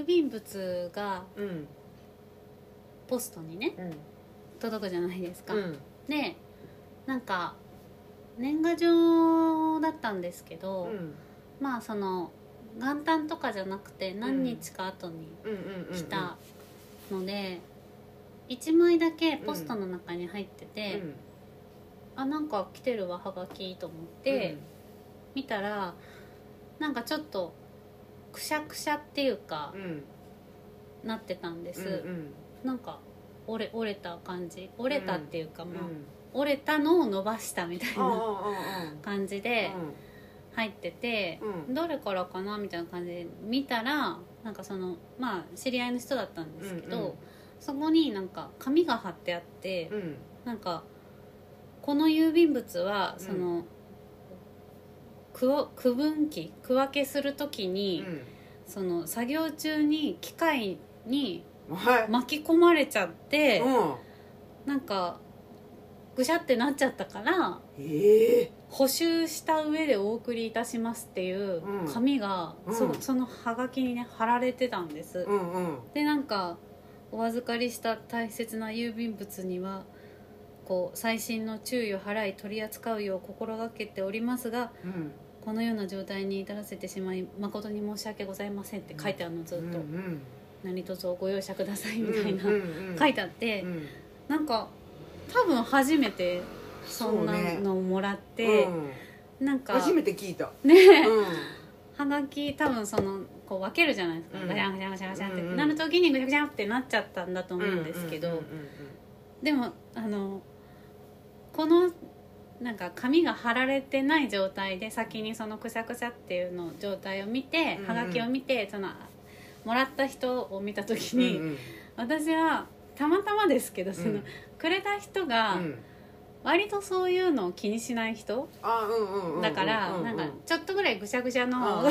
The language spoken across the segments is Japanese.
郵便物がうん。ポストにねうん。届くじゃないですか、うん。でなんか年賀状だったんですけど、うん。まあその元旦とかじゃなくて何日か後にうんうんうん来たので、1枚だけポストの中に入ってて、あなんか来てるわはがきと思って、見たらなんかちょっとくしゃくしゃっていうかう、んうんなってたんです、うん。うんなんか折れ折れた感じ。折れたっていうか、まあうん。折れたのを伸ばしたみたいああなあ感じで入ってて、うん。どれからかなみたいな感じで見たらなんかそのまあ知り合いの人だったんですけど、うんうん。そこになんか紙が貼ってあって、うん。うんなんかこの郵便物はうんその、区を区分機区分けするときに、その作業中に機械にうんはい。巻き込まれちゃって、うん。なんかぐしゃってなっちゃったからええ。補修した上でお送りいたしますっていううん。紙が、そうん。そのハガキにね貼られてたんです、うんうん。でなんかお預かりした大切な郵便物にはこう細心の注意を払い取り扱うよう心がけておりますがうん。このような状態に至らせてしまい誠に申し訳ございませんって書いてあるのずっと、うんうん何卒ご容赦くださいみたいな、うんうんうん書いてあって、うんなんか多分初めてそんなのをもらって、うん。なんか初めて聞いた。ね、うん。はがき多分そのこう分けるじゃないですか、うん。ガチャンガチャンガチャンガチャンって、うんうんなる時にぐちゃぐちゃってなっちゃったんだと思うんですけど、でもあのこのなんか紙が貼られてない状態で先にそのくしゃくしゃっていうの状態を見て、うんうん。はがきを見てそのもらった人を見た時に、うんうん。私はたまたまですけどその、うん。くれた人がうん。割とそういうのを気にしない人だから、なんかちょっとぐらいぐしゃぐしゃの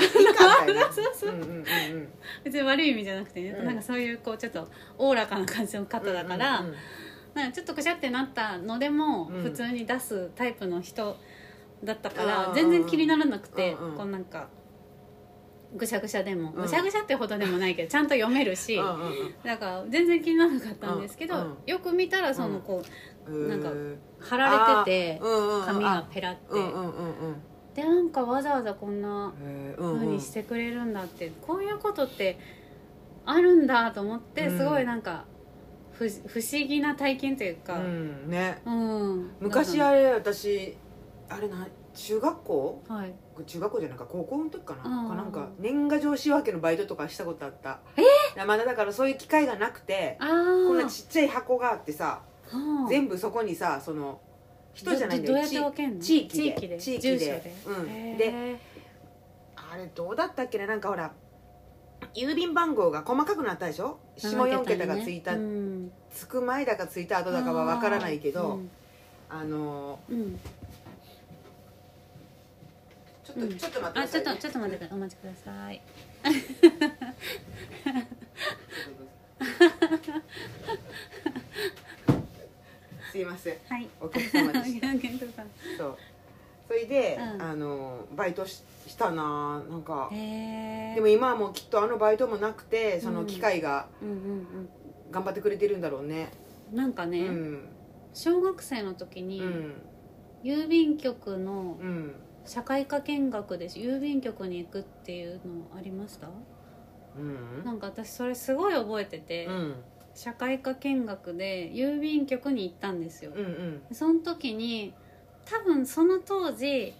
別に悪い意味じゃなくてね、うん。なんかそういうこうちょっとおおらかな感じの方だから、うんうんうんなんかちょっとくしゃってなったのでもうん。普通に出すタイプの人だったから、うん全然気にならなくて、うんうん。こうなんかぐしゃぐしゃでも、うん。ぐしゃぐしゃってほどでもないけどちゃんと読めるし、だから全然気にならなかったんですけど、うんよく見たらそのこううん。なんか貼られてて紙がペラって、でなんかわざわざこんなへー。うにしてくれるんだって、こういうことってあるんだと思ってうん。すごいなんか不不思議な体験というか、うんね。うん。昔あれ私あれな中学校？はい。中学校じゃないか高校の時かな,、うんなんか年賀状仕分けのバイトとかしたことあった。え？まだだからそういう機会がなくてこんなちっちゃい箱があってさはあ。全部そこにさその人じゃないんだよ。地域で。地域で。うん。であれどうだったっけななんかほら郵便番号が細かくなったでしょ？下4桁がついた、うん。つく前だかついた後だかは分からないけど、うん。あのうん。ちょっと、うん。ちょっと待ってあちょっください、とちょっと待ってお待ちください。すいません。はい。お客様でした。そう。それで、うん。あのバイトししたななんか。でも今はもうきっとあのバイトもなくてその機械が頑張ってくれてるんだろうね。うんなんかうね、ん。小学生の時に、うん。郵便局のうん。社会科見学で郵便局に行くっていうのありました？うん。なんか私それすごい覚えてて、うん。社会科見学で郵便局に行ったんですよ、うんうん。その時に多分その当時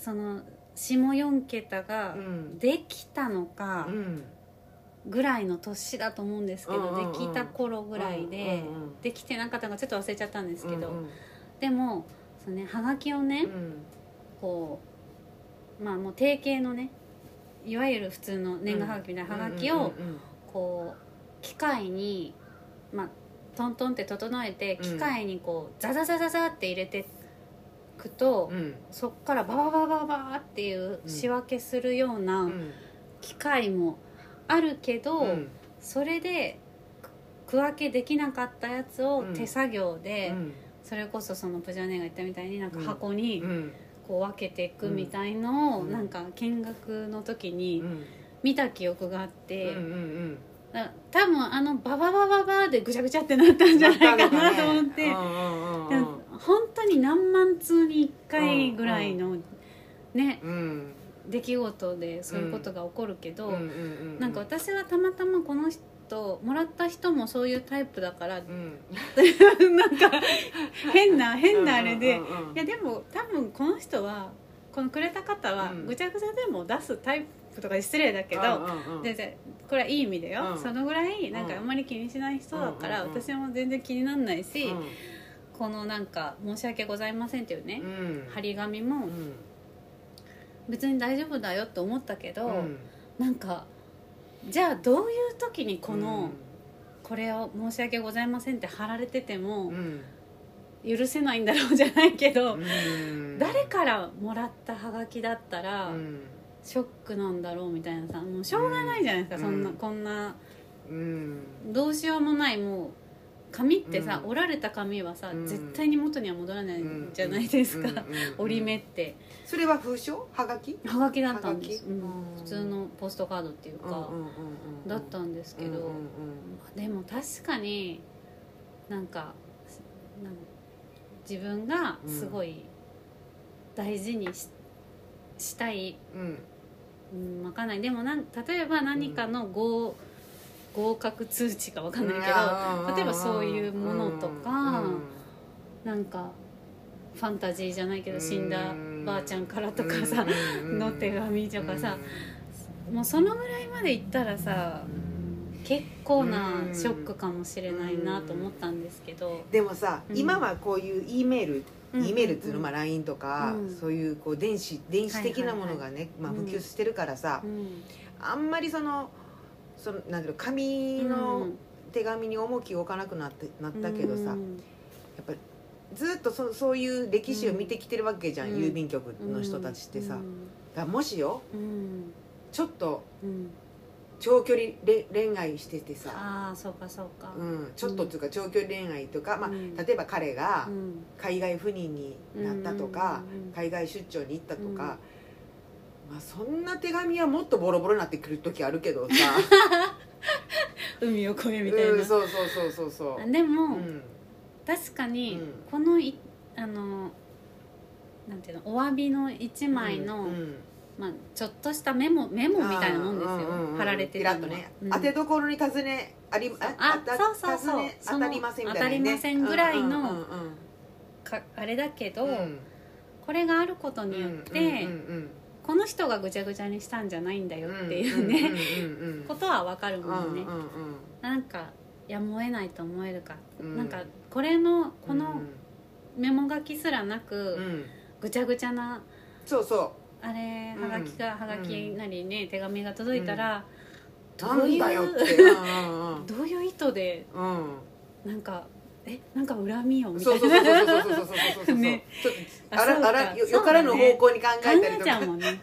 その下4桁がうん。できたのかうん。ぐらいの年だと思うんですけど、できた頃ぐらいで、できてなかったのかちょっと忘れちゃったんですけど、うんでもそのねはがきをね、うん。こうまあもう定型のねいわゆる普通の年賀はがきみたいなはがきをこう機械にまあトントンって整えてうん。機械にこうザザザザザって入れてくと、うん。うんそっからバババババーっていう仕分けするよううなん。機械もあるけど、うん。それで区分けできなかったやつをうん。手作業で、うん。それこそそのプジャーネが言ったみたいになんか箱にうん。こう分けていくみたいのを、うん。なんか見学の時にうん。見た記憶があって、うんうんうん。だ多分あのバババババでぐちゃぐちゃってなったんじゃないかなと思って、本当に何万通に1回ぐらいのねうん。出来事でそういうことが起こるけど、うんうんうんなんか私はたまたまこの人もらった人もそういうタイプだからうん。なんか変な変なあれで、うんうんうん。いやでも多分この人はこのくれた方はうん。ぐちゃぐちゃでも出すタイプとか失礼だけど、うんうんうん。ででこれはいい意味でよ、うん。そのぐらいなんかあんまり気にしない人だから、私も全然気にならないし、うん。このなんか「申し訳ございません」っていうね、うん。張り紙もうん。別に大丈夫だよって思ったけど、うん。なんかじゃあどういう時にこの、これを「申し訳ございません」って貼られててうもん。許せないんだろうじゃないけど、うん。誰からもらったハガキだったら、うんショックなんだろうみたいなさもうしょうがないじゃないですか、うん。そんなこんな。うん。どうしようもないもう紙ってさ、うん。折られた紙はさ、うん。絶対に元には戻らないじゃないですか、折り目って。それは封書？はがき？ハガキだったんです、普通のポストカードっていうか、うんうんうんうんだったん。ですけど、でも確かになんかなん自分がすごい大事にししたい、うん。うん、わかんない。でもなん例えば何かの合,、合格通知かわかんないけど、うん。例えばそういうものとかうん。なんかファンタジーじゃないけど死んだばあちゃんからとかさ、うん。の手紙とかさ、もうそのぐらいまでいったらさ結構なショックかもしれないなと思ったんですけど、でもさ、うん。今はこういう E メール、うん E メールっていうの、まあ、LINE とか、うん。そういうこう電子電子的なものがね、まあ、うん普及してるからさ、うん。あんまりそのそのなんていうの紙の手紙に重きを置かなくなってなったけどさ、やっうんぱりずっとそそういう歴史を見てきてるわけじゃん、うん。郵便局の人たちってさ、だもしようん。ちょっとうん長距離れ恋愛しててさ、ああそうかそうか、うん、ちょっとっていうか長距離恋愛とか、まあ、うん。例えば彼がうん。海外赴任になったとか、海外出張に行ったとか、まあ、そんな手紙はもっとボロボロになってくる時あるけどさ。海を越えみたいな、うん、そうそうそうそうそう。あでも、うん。確かに、うん。このいあのなんていうのお詫びの一枚の、うんまあ、ちょっとしたメモメモみたいなもんですよ、うんうんうん。貼られてピるのね、うん。当てどころに尋ねありああたそうそうそう。尋ね当たりませんみたいな、ね、当たりませんぐらいのうんうんかあれだけど、うん。うんこれがあることによって、うんうんこの人がぐちゃぐちゃにしたんじゃないんだようんっていうね、うんうんうん ことは分かるもんね、うんうんうん。なんかやむを得ないと思えるか、うん。なんかこれのこのうん。メモ書きすらなく、うん。ぐちゃぐちゃなそうそあれはがきが、はがきなりね、手紙が届いたら、なんだよってどういう意図で、うなんかえなんか恨みよみたいな。そうそうそうそうそうそうねあらあらよからぬ方向に考えたりとか、ね、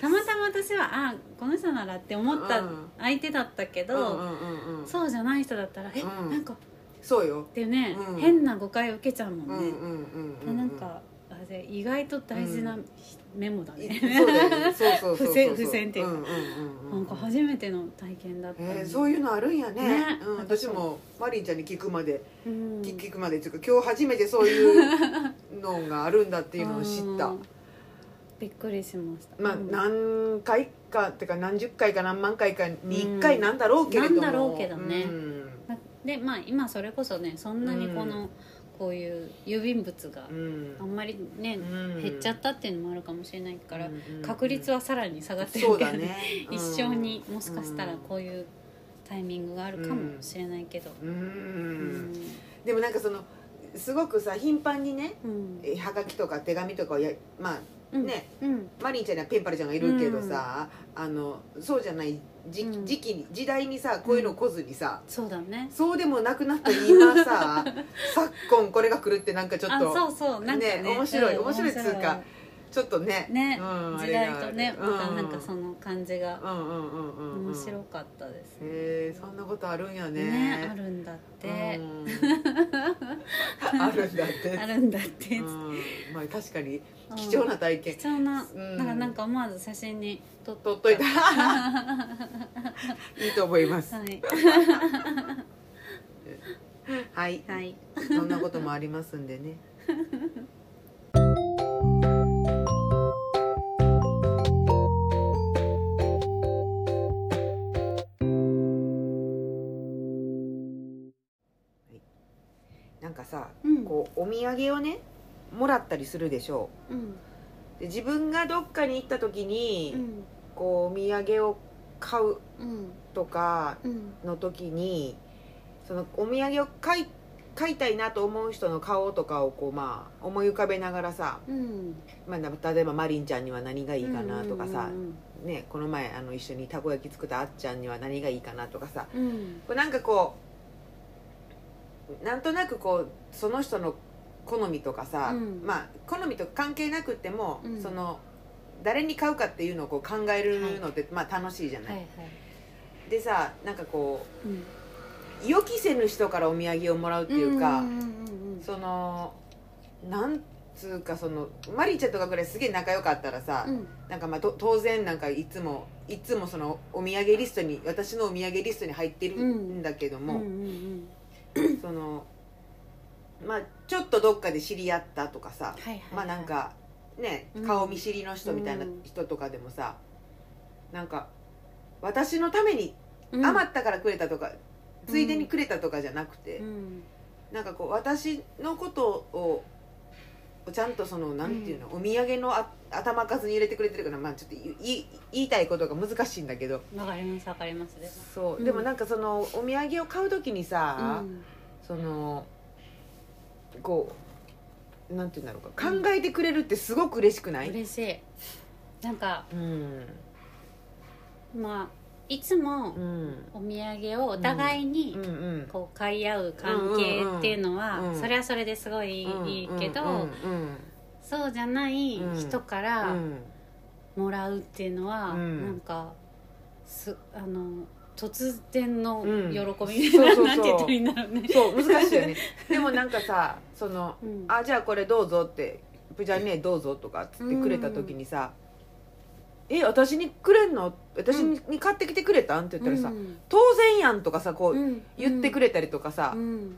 たまたま私はあこの人ならって思った相手だったけど、そうじゃない人だったらえ、うなんかそうよってね、変な誤解を受けちゃうもんね、うなんかあれ意外と大事なメモだね、そうそうそうそう付箋っていう。かんうんうんうん。なんか初めての体験だったえーそういうのあるんやね。ねうん、私もマリンちゃんに聞くまで、うん。聞聞くまで。っていうか今日初めてそういう のがあるんだっていうのを知った。うん。びっくりしました。まあうん。何回かっていうか何十回か何万回かに1回なんだろうけれども、なんだろうけどね。うん。でまあ今それこそねそんなにこの、こういう郵便物がうん。あんまりね、うん。減っちゃったっていうのもあるかもしれないから、うんうん確率はさらに下がってるけどだね。一生にもしかしたらこういうタイミングがあるかもしれないけど。でもなんかそのすごくさ頻繁にねうん。えはがきとか手紙とかをやまあうんね、うん。マリンちゃんにはペンパルちゃんがいるけどさ、あのそうじゃない時うん。時期に時代にさこういうの来ずにさ、そうだね。そうでもなくなった今さ 昨今これが来るってなんかちょっとあそうそうなんかね。ね面白いうん面白いっつうかちょっとねね、うん時代とねまたなんかうんその感じが面白かったですね。へえそんなことあるんやね。ねあるんだって、うん あるんだって。あるんだって、うん。まあ確かにうん貴重な体験。貴重な、うん。なんかなんか思わず写真に撮っ取っといた。いいと思います。はい。はい。はい。そんなこともありますんでねお土産をねもらったりするでしょう。ん。うで自分がどっかに行った時に、うん。こうお土産を買ううん。とかうん。の時にそのお土産を買い買いたいなと思う人の顔とかをこうまあ思い浮かべながらさ、うん。まあ、な例えばマリンちゃんには何がいいかなとかさ、うん。ね、この前あの一緒にたこ焼き作ったあっちゃんには何がいいかなとかさうん。こうなんかこうなんとなくこうその人の好みとかさ、うん。まあ好みと関係なくっても、うん。その誰に買うかっていうのをこう考えるのって、まあ楽しいじゃない、はいはい。でさなんかこうん。う予期せぬ人からお土産をもらうっていうか、そのなんつうかそのマリーちゃんとかぐらいすげえ仲良かったらさ、うん。なんかまあと当然なんかいつもいつもそのお土産リストに私のお土産リストに入ってるんだけども、そのまあちょっとどっかで知り合ったとかさ、はいはいはい。まあなんかねうん。顔見知りの人みたいなうん。人とかでもさ、なんか私のためにうん。余ったからくれたとか、ついでにくれたとかじゃなくて、うん。なんかこう私のことをちゃんとそのなんていうの、お土産のあ頭数に入れてくれてるからまあちょっと言い言いたいことが難しいんだけど。わかりますわかりますでもそう、うんでもなんかそのお土産を買う時にさ、うん。そのこうなんていうんだろうか。考えてくれるってすごく嬉しくない、嬉しい。なんかうん。まあいつもうん。お土産をお互いにうん。うんこう買い合う関係っていうのは、うんうんうん。それはそれですごいいいけど、うんうんそうじゃない人かうらん。もらうっていうのは、うん。なんかすあの突然のうん。喜びみたそういな、なんて言ったらいいんだろう。ね。そう難しいよね。でもなんかさそのうん。あじゃあこれどうぞってじゃあねどうぞとかっつってくれた時にさ「え私にくれんの？私に,、に買ってきてくれたん?」って言ったらさ「うん。当然やん」とかさこう、うん。言ってくれたりとかさ、うん。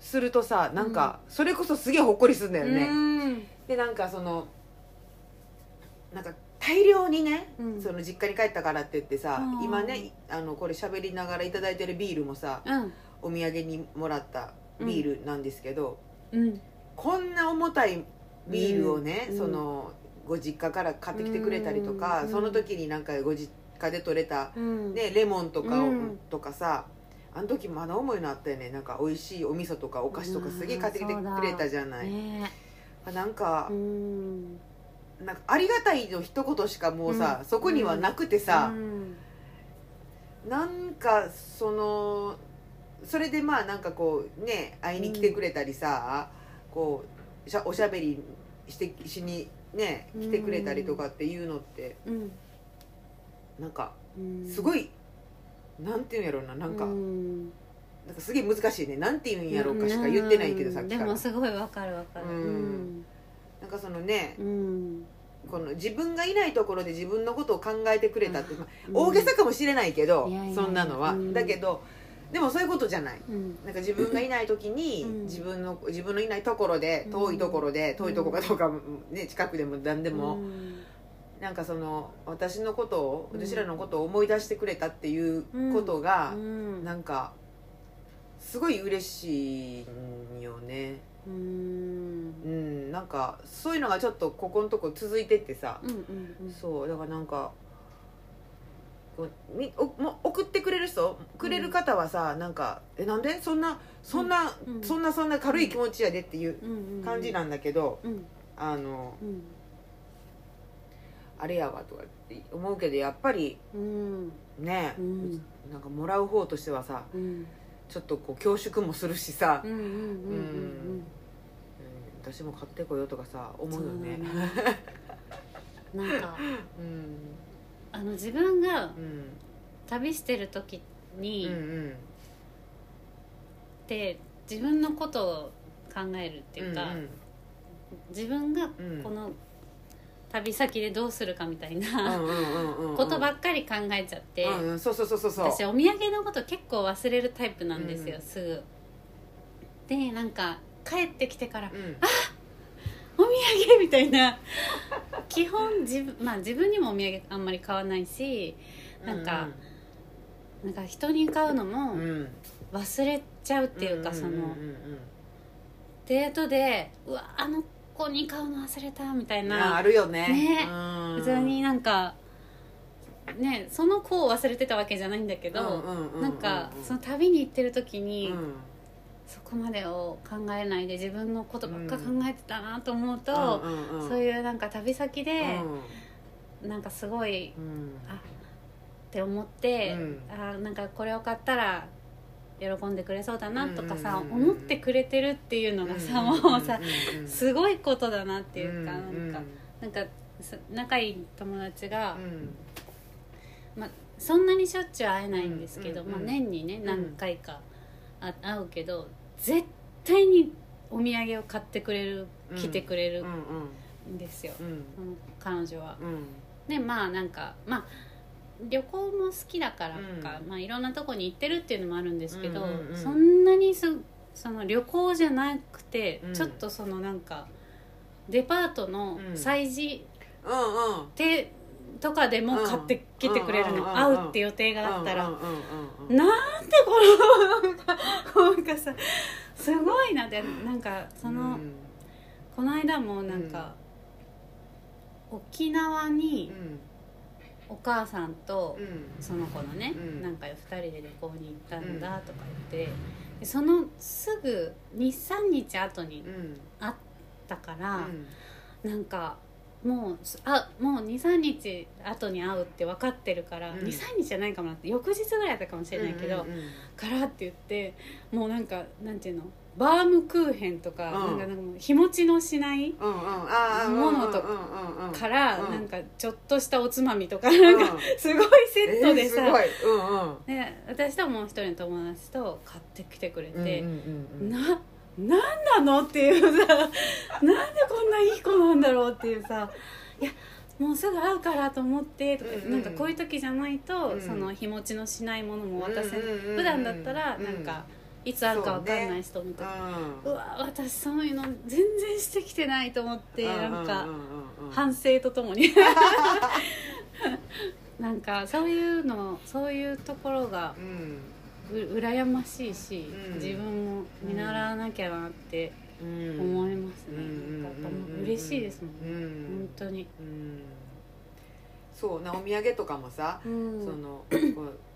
するとさなんかそれこそすげえほっこりするんだよね、うん。でなんかそのなんか大量にね、うん。その実家に帰ったからって言ってさ、うん。今ねあのこれ喋りながら頂いただいてるビールもさうん。お土産にもらったビールなんですけど、うん。こんな重たいビールをね、うん。そのご実家から買ってきてくれたりとか、うん。その時になんかご実家で採れた、うん。ね、レモンとかを、うん。とかさあの時まだ重いのあったよねなんか美味しいお味噌とかお菓子とかすげえ買ってきてくれたじゃない、ね。なんかう、んなんかありがたいの一言しかもうさ、うん。そこにはなくてさう、ん。なんかそのそれでまあなんかこうね会いに来てくれたりさ、こうしゃおしゃべりしてしにね来てくれたりとかっていうのってうん。なんかうん。すごい、なんていうんやろうななんか、うん。なんかすげえ難しいね。なんていうんやろうかしか言ってないけど、うんさっきから。でもすごいわかるわかる。うん。なんかそのね、うんこの自分がいないところで自分のことを考えてくれたって、まあうん。大げさかもしれないけど、そんなのは、うん。だけどでもそういうことじゃない。うん。なんか自分がいない時に、うん。自分の自分のいないところで遠いところで、ん。遠いとこかどうか、ね、近くでも何でも、うん。なんかその私のことをうん。私らのことを思い出してくれたっていうことがう、ん。なんかすごい嬉しいんよねうん。うんなんかそういうのがちょっとここのとこ続いてってさ、うんうんそうだからなんかこうみおも送ってくれる人？くれる方はさ、なんか「えなんで？そんなそんな、うん。そんなそんな軽い気持ちやで」っていううんうん。感じなんだけど、うん。あのうん。あれやわとかって思うけどやっぱりうん。ね、うん。なんかもらう方としてはさうんちょっとこう恐縮もするしさ、うんうんうんうんうん。私も買ってこようとかさ思うよね。なんか うん。あの自分がうん。旅してる時に、うんうん。で自分のことを考えるっていうか、自分がうん。この旅先でどうするかみたいな、うんうんうんうんうん。ことばっかり考えちゃって、うんうんそうそうそうそうそう。私お土産のこと結構忘れるタイプなんですよ、うんすぐ。でなんか帰ってきてからうん。お土産みたいな。基本自分まあ自分にもお土産あんまり買わないしなんか、なんか人に買うのうんもうん。忘れちゃうっていうか、そのんんデートでうわあの子に買うの忘れたみたいな。あるよね。ね。うん。普通になんかねその子を忘れてたわけじゃないんだけど、なんかその旅に行ってる時に、うん。そこまでを考えないで自分のことばっか考えてたなと思うと、そういうなんか旅先で、うん。なんかすごいうん。あって思って、うん。あなんかこれを買ったら喜んでくれそうだなとかさ、思ってくれてるっていうのがさ、もうさすごいことだなっていうか、うなんかなんかさ仲いい友達が、うん。まあ、そんなにしょっちゅう会えないんですけど、まあ、年にねん。何回かあ会うけど絶対にお土産を買ってくれるうん来てくれるうんですよ、彼女は。うん。でまあなんかまあ旅行も好きだからか、うん。まあ、いろんなとこに行ってるっていうのもあるんですけど、うんうんうん。そんなにすその旅行じゃなくて、うん。ちょっとそのなんかデパートのうん。催事うんうん。手とかでも買ってきてくれるの、うんうんうんうん。会うって予定があったら、うんうんうんうんなんでこのなんかさすごいな。ってなんかその、うん。この間もなんか、沖縄にお母さんとうん。うんその子のね、うん。なんか2人で旅行に行ったんだとか言って、でそのすぐ23日後にうん。会ったから、うん。なんかもうあもう23日後に会うって分かってるから、うん。23日じゃないかもなって翌日ぐらいだったかもしれないけど、うんうんうん。からって言ってもうなんかなんていうのバームクーヘンとか,、うん。なんかなんかもう日持ちのしないものとから、うん。なんかちょっとしたおつまみとかなんか、うんすごいセットでさ、えーすごい。うんうん。で私ともう一人の友達と買ってきてくれて、ななんなのっていうさ なんでこんないい子なんだろうっていうさいやもうすぐ会うからと思ってとか、なんかこういう時じゃないと、うん。その日持ちのしないものも渡せない、普段だったらなんか、いつ会うか分かんない人みたいな、ううわ私そういうの全然してきてないと思って、んなんか、反省とともに。なんかそういうのそういうところがうん。う羨ましいし、うん。自分も見習わなきゃなってうん。思いますね、うんなんか嬉しいですもん、うん。本当に、うん。そうなお土産とかもさうん。その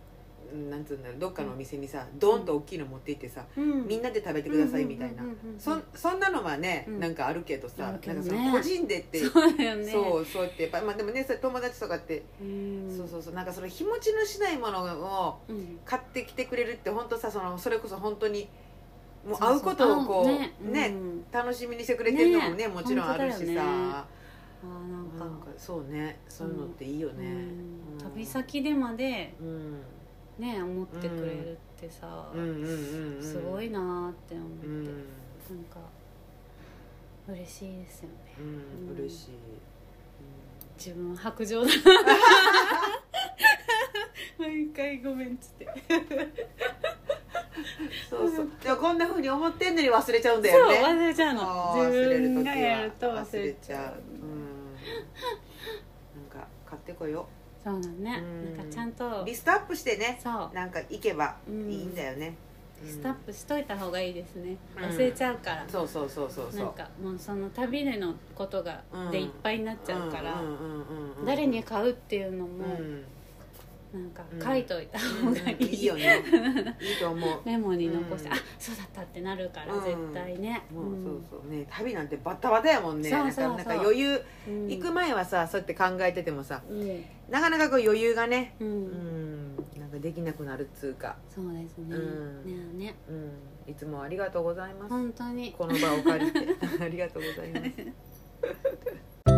なんつうんだろうどっかのお店にさドーンと大きいの持って行ってさうん。みんなで食べてくださいみたいな。うんうんうんうんそそんなのはねうん。なんかあるけどさね。なんかその個人でってそうだよね。そうそうやってやっぱまあでもねそれ友達とかってうん。そうそうそうなんかその日持ちのしないものをうん。買ってきてくれるって本当さそのそれこそ本当にもう会うことをこ会うね。うん。楽しみにしてくれてるのもねね。もちろんあるしさ。あーなんか。なんかそうねそういうのっていいよね。うん。うん。旅先でまでうんね思ってくれるってさ、すごいなーって思って、うん。なんか嬉しいですよね。うんうん。嬉しい。自分は白状だ。な 毎回ごめんっつって。そうそう。でもこんなふうに思ってんのに忘れちゃうんだそうよね忘れちゃうの。そう自忘れる時は分がやると忘れちゃう。う。うん。なんか買ってこよそうだね。うん。なんかちゃんとうリストアップしてねそう。なんか行けばうん。いいんだよね。リストアップしといた方がいいですね。うん。忘れちゃうから、そうそうそうそうそう。なんかもうその旅でのことが、うん。でいっぱいになっちゃうから、んんうんうん。誰に買うっていうのも、うんなんかうん書いといた方がいい,、いいよね。いいと思う。メモに残して、うん。あそうだったってなるから、うん。絶対ね、もうそうそう。ね旅なんてバッタバタやもんね。そうそうなんかなんか余裕。うん。行く前はさそうやって考えててもさうん、なかなかこう余裕がねうん。うん。なんかできなくなるっつうか。そうですね、うん。ねえねうん。いつもありがとうございます。本当に。この場を借りて。ありがとうございます